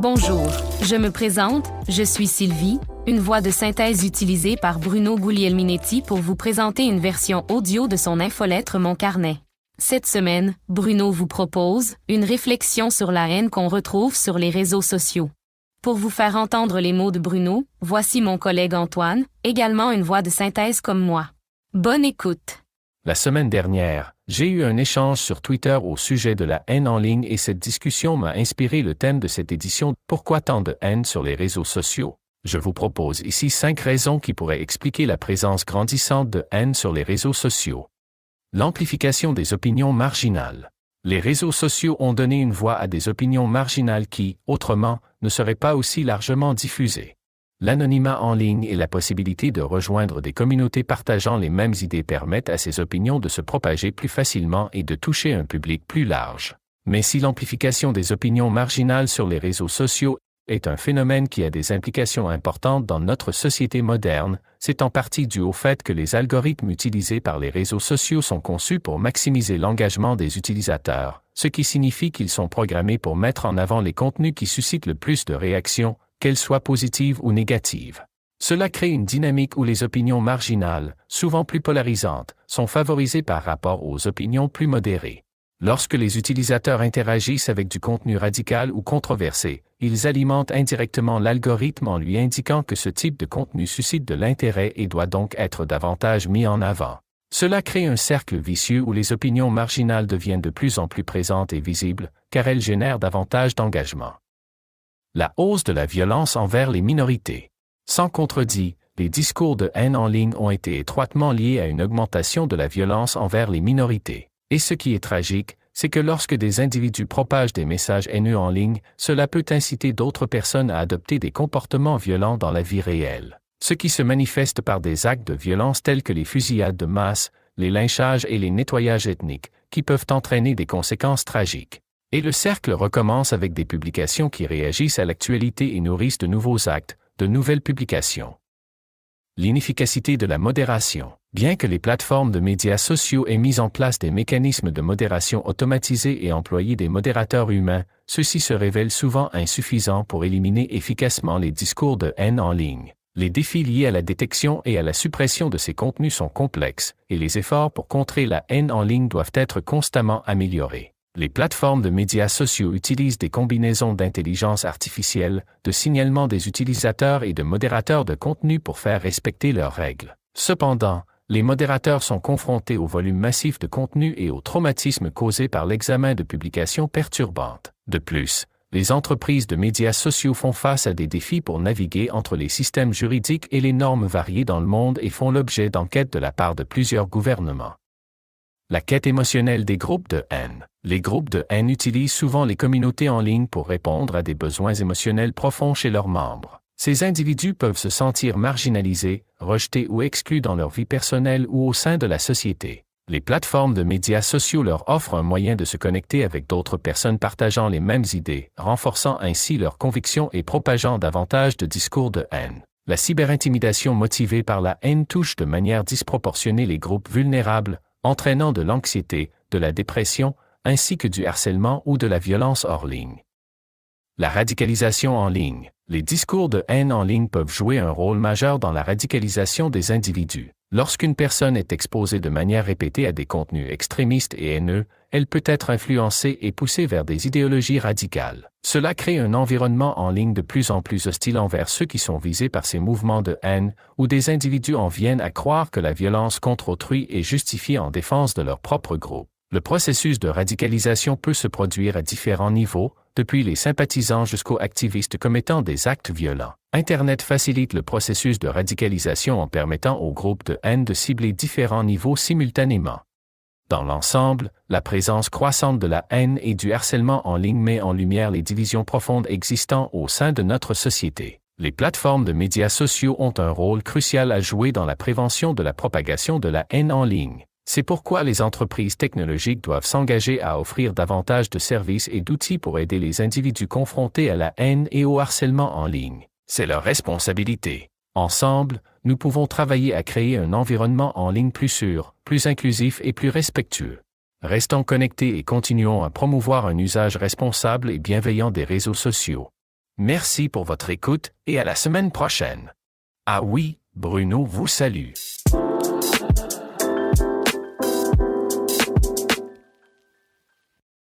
Bonjour, je me présente, je suis Sylvie, une voix de synthèse utilisée par Bruno Guglielminetti pour vous présenter une version audio de son infolettre Mon Carnet. Cette semaine, Bruno vous propose une réflexion sur la haine qu'on retrouve sur les réseaux sociaux. Pour vous faire entendre les mots de Bruno, voici mon collègue Antoine, également une voix de synthèse comme moi. Bonne écoute. La semaine dernière, j'ai eu un échange sur Twitter au sujet de la haine en ligne et cette discussion m'a inspiré le thème de cette édition Pourquoi tant de haine sur les réseaux sociaux? Je vous propose ici cinq raisons qui pourraient expliquer la présence grandissante de haine sur les réseaux sociaux. L'amplification des opinions marginales. Les réseaux sociaux ont donné une voix à des opinions marginales qui, autrement, ne seraient pas aussi largement diffusées. L'anonymat en ligne et la possibilité de rejoindre des communautés partageant les mêmes idées permettent à ces opinions de se propager plus facilement et de toucher un public plus large. Mais si l'amplification des opinions marginales sur les réseaux sociaux est un phénomène qui a des implications importantes dans notre société moderne, c'est en partie dû au fait que les algorithmes utilisés par les réseaux sociaux sont conçus pour maximiser l'engagement des utilisateurs, ce qui signifie qu'ils sont programmés pour mettre en avant les contenus qui suscitent le plus de réactions, qu'elles soient positives ou négatives. Cela crée une dynamique où les opinions marginales, souvent plus polarisantes, sont favorisées par rapport aux opinions plus modérées. Lorsque les utilisateurs interagissent avec du contenu radical ou controversé, ils alimentent indirectement l'algorithme en lui indiquant que ce type de contenu suscite de l'intérêt et doit donc être davantage mis en avant. Cela crée un cercle vicieux où les opinions marginales deviennent de plus en plus présentes et visibles, car elles génèrent davantage d'engagement la hausse de la violence envers les minorités. Sans contredit, les discours de haine en ligne ont été étroitement liés à une augmentation de la violence envers les minorités. Et ce qui est tragique, c'est que lorsque des individus propagent des messages haineux en ligne, cela peut inciter d'autres personnes à adopter des comportements violents dans la vie réelle. Ce qui se manifeste par des actes de violence tels que les fusillades de masse, les lynchages et les nettoyages ethniques, qui peuvent entraîner des conséquences tragiques. Et le cercle recommence avec des publications qui réagissent à l'actualité et nourrissent de nouveaux actes, de nouvelles publications. L'inefficacité de la modération. Bien que les plateformes de médias sociaux aient mis en place des mécanismes de modération automatisés et employé des modérateurs humains, ceux-ci se révèlent souvent insuffisants pour éliminer efficacement les discours de haine en ligne. Les défis liés à la détection et à la suppression de ces contenus sont complexes, et les efforts pour contrer la haine en ligne doivent être constamment améliorés les plateformes de médias sociaux utilisent des combinaisons d'intelligence artificielle, de signalement des utilisateurs et de modérateurs de contenu pour faire respecter leurs règles. Cependant, les modérateurs sont confrontés au volume massif de contenu et au traumatisme causé par l'examen de publications perturbantes. De plus, les entreprises de médias sociaux font face à des défis pour naviguer entre les systèmes juridiques et les normes variées dans le monde et font l'objet d'enquêtes de la part de plusieurs gouvernements. La quête émotionnelle des groupes de haine. Les groupes de haine utilisent souvent les communautés en ligne pour répondre à des besoins émotionnels profonds chez leurs membres. Ces individus peuvent se sentir marginalisés, rejetés ou exclus dans leur vie personnelle ou au sein de la société. Les plateformes de médias sociaux leur offrent un moyen de se connecter avec d'autres personnes partageant les mêmes idées, renforçant ainsi leurs convictions et propageant davantage de discours de haine. La cyberintimidation motivée par la haine touche de manière disproportionnée les groupes vulnérables, entraînant de l'anxiété, de la dépression, ainsi que du harcèlement ou de la violence hors ligne. La radicalisation en ligne. Les discours de haine en ligne peuvent jouer un rôle majeur dans la radicalisation des individus. Lorsqu'une personne est exposée de manière répétée à des contenus extrémistes et haineux, elle peut être influencée et poussée vers des idéologies radicales. Cela crée un environnement en ligne de plus en plus hostile envers ceux qui sont visés par ces mouvements de haine, où des individus en viennent à croire que la violence contre autrui est justifiée en défense de leur propre groupe. Le processus de radicalisation peut se produire à différents niveaux, depuis les sympathisants jusqu'aux activistes commettant des actes violents. Internet facilite le processus de radicalisation en permettant aux groupes de haine de cibler différents niveaux simultanément. Dans l'ensemble, la présence croissante de la haine et du harcèlement en ligne met en lumière les divisions profondes existant au sein de notre société. Les plateformes de médias sociaux ont un rôle crucial à jouer dans la prévention de la propagation de la haine en ligne. C'est pourquoi les entreprises technologiques doivent s'engager à offrir davantage de services et d'outils pour aider les individus confrontés à la haine et au harcèlement en ligne. C'est leur responsabilité. Ensemble, nous pouvons travailler à créer un environnement en ligne plus sûr, plus inclusif et plus respectueux. Restons connectés et continuons à promouvoir un usage responsable et bienveillant des réseaux sociaux. Merci pour votre écoute et à la semaine prochaine. Ah oui, Bruno vous salue.